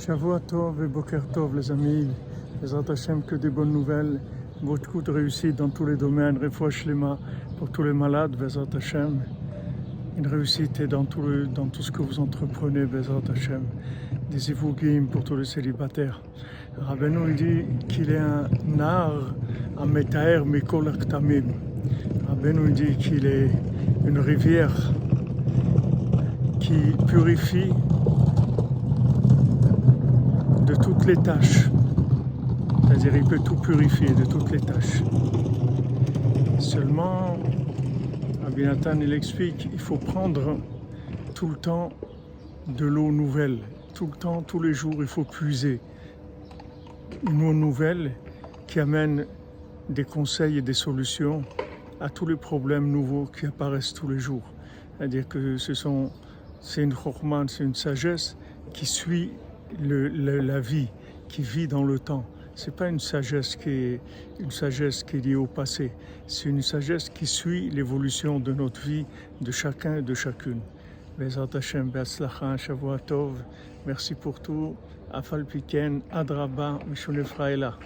Shavua Tov et Boker Tov, les amis. Les Hashem, que des bonnes nouvelles. Beaucoup de réussite dans tous les domaines. Refouach Lema pour tous les malades, Bezat Hashem. Une réussite dans tout, dans tout ce que vous entreprenez, Bezat Hashem. Des Ivougim pour tous les célibataires. Rabbeinu dit qu'il est un nar, un métaer, Mikol Aktamim. Rabbeinu dit qu'il est une rivière qui purifie de toutes les tâches. C'est-à-dire il peut tout purifier de toutes les tâches. Seulement, Abinatan il explique, il faut prendre tout le temps de l'eau nouvelle. Tout le temps, tous les jours, il faut puiser une eau nouvelle qui amène des conseils et des solutions à tous les problèmes nouveaux qui apparaissent tous les jours. C'est-à-dire que ce sont, c'est une chorman, c'est une sagesse qui suit la vie, qui vit dans le temps. C'est pas une sagesse qui est une sagesse qui est liée au passé. C'est une sagesse qui suit l'évolution de notre vie, de chacun et de chacune. Merci pour tout. Afal Piken, Adraba, Mishonefraïla.